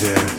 there.